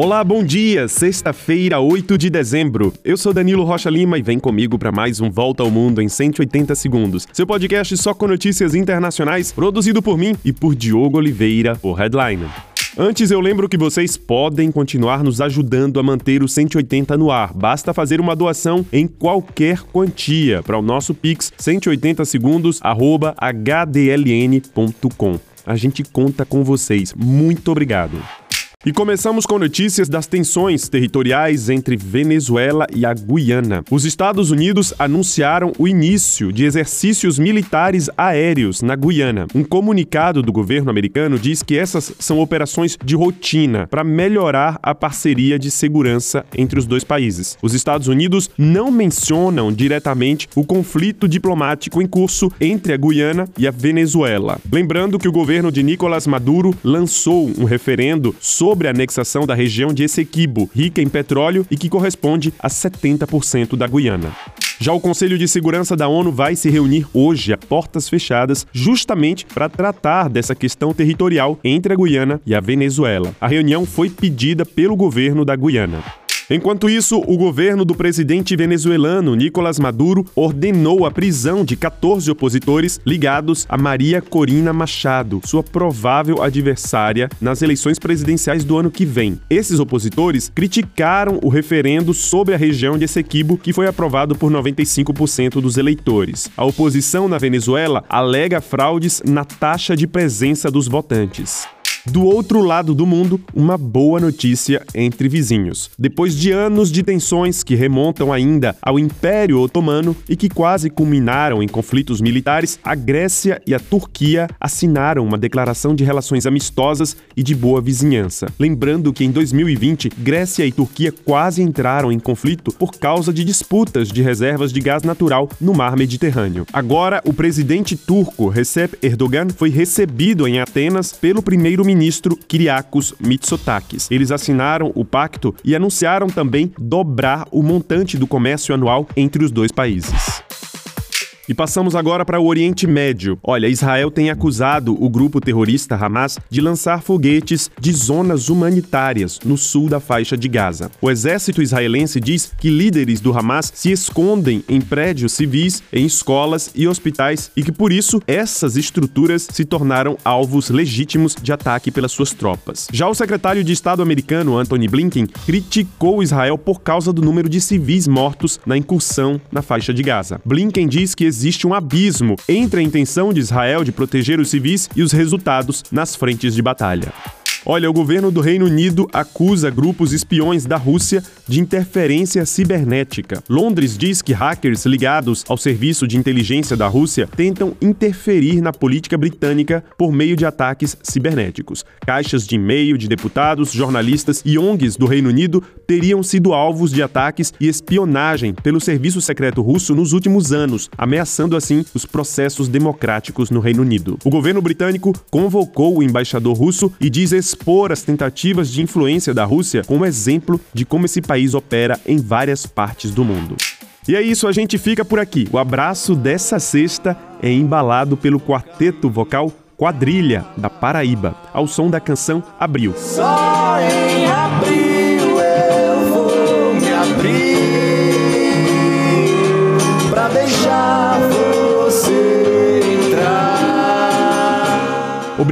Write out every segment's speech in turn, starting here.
Olá, bom dia! Sexta-feira, 8 de dezembro. Eu sou Danilo Rocha Lima e vem comigo para mais um Volta ao Mundo em 180 segundos. Seu podcast só com notícias internacionais, produzido por mim e por Diogo Oliveira, o Headline. Antes, eu lembro que vocês podem continuar nos ajudando a manter o 180 no ar. Basta fazer uma doação em qualquer quantia para o nosso Pix 180 segundos hdln.com. A gente conta com vocês. Muito obrigado. E começamos com notícias das tensões territoriais entre Venezuela e a Guiana. Os Estados Unidos anunciaram o início de exercícios militares aéreos na Guiana. Um comunicado do governo americano diz que essas são operações de rotina para melhorar a parceria de segurança entre os dois países. Os Estados Unidos não mencionam diretamente o conflito diplomático em curso entre a Guiana e a Venezuela. Lembrando que o governo de Nicolás Maduro lançou um referendo sobre sobre a anexação da região de Essequibo, rica em petróleo e que corresponde a 70% da Guiana. Já o Conselho de Segurança da ONU vai se reunir hoje a portas fechadas, justamente para tratar dessa questão territorial entre a Guiana e a Venezuela. A reunião foi pedida pelo governo da Guiana. Enquanto isso, o governo do presidente venezuelano Nicolás Maduro ordenou a prisão de 14 opositores ligados a Maria Corina Machado, sua provável adversária nas eleições presidenciais do ano que vem. Esses opositores criticaram o referendo sobre a região de Essequibo, que foi aprovado por 95% dos eleitores. A oposição na Venezuela alega fraudes na taxa de presença dos votantes. Do outro lado do mundo, uma boa notícia entre vizinhos. Depois de anos de tensões que remontam ainda ao Império Otomano e que quase culminaram em conflitos militares, a Grécia e a Turquia assinaram uma declaração de relações amistosas e de boa vizinhança. Lembrando que em 2020, Grécia e Turquia quase entraram em conflito por causa de disputas de reservas de gás natural no mar Mediterrâneo. Agora, o presidente turco Recep Erdogan foi recebido em Atenas pelo primeiro-ministro ministro Kyriakos Mitsotakis. Eles assinaram o pacto e anunciaram também dobrar o montante do comércio anual entre os dois países. E passamos agora para o Oriente Médio. Olha, Israel tem acusado o grupo terrorista Hamas de lançar foguetes de zonas humanitárias no sul da faixa de Gaza. O exército israelense diz que líderes do Hamas se escondem em prédios civis, em escolas e hospitais e que por isso essas estruturas se tornaram alvos legítimos de ataque pelas suas tropas. Já o secretário de Estado americano Anthony Blinken criticou Israel por causa do número de civis mortos na incursão na faixa de Gaza. Blinken diz que existe um abismo entre a intenção de Israel de proteger os civis e os resultados nas frentes de batalha. Olha, o governo do Reino Unido acusa grupos espiões da Rússia de interferência cibernética. Londres diz que hackers ligados ao serviço de inteligência da Rússia tentam interferir na política britânica por meio de ataques cibernéticos. Caixas de e-mail de deputados, jornalistas e ONGs do Reino Unido teriam sido alvos de ataques e espionagem pelo serviço secreto russo nos últimos anos, ameaçando assim os processos democráticos no Reino Unido. O governo britânico convocou o embaixador russo e diz expor as tentativas de influência da Rússia como exemplo de como esse país opera em várias partes do mundo. E é isso, a gente fica por aqui. O abraço dessa sexta é embalado pelo quarteto vocal Quadrilha, da Paraíba, ao som da canção Abril. Só em abril eu vou me abrir pra deixar você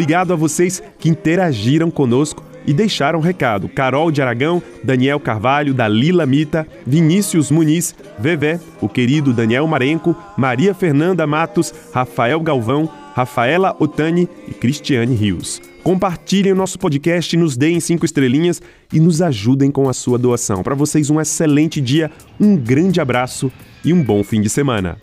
Obrigado a vocês que interagiram conosco e deixaram recado. Carol de Aragão, Daniel Carvalho, Dalila Mita, Vinícius Muniz, Vevé, o querido Daniel Marenco, Maria Fernanda Matos, Rafael Galvão, Rafaela Otani e Cristiane Rios. Compartilhem o nosso podcast, nos deem cinco estrelinhas e nos ajudem com a sua doação. Para vocês, um excelente dia, um grande abraço e um bom fim de semana.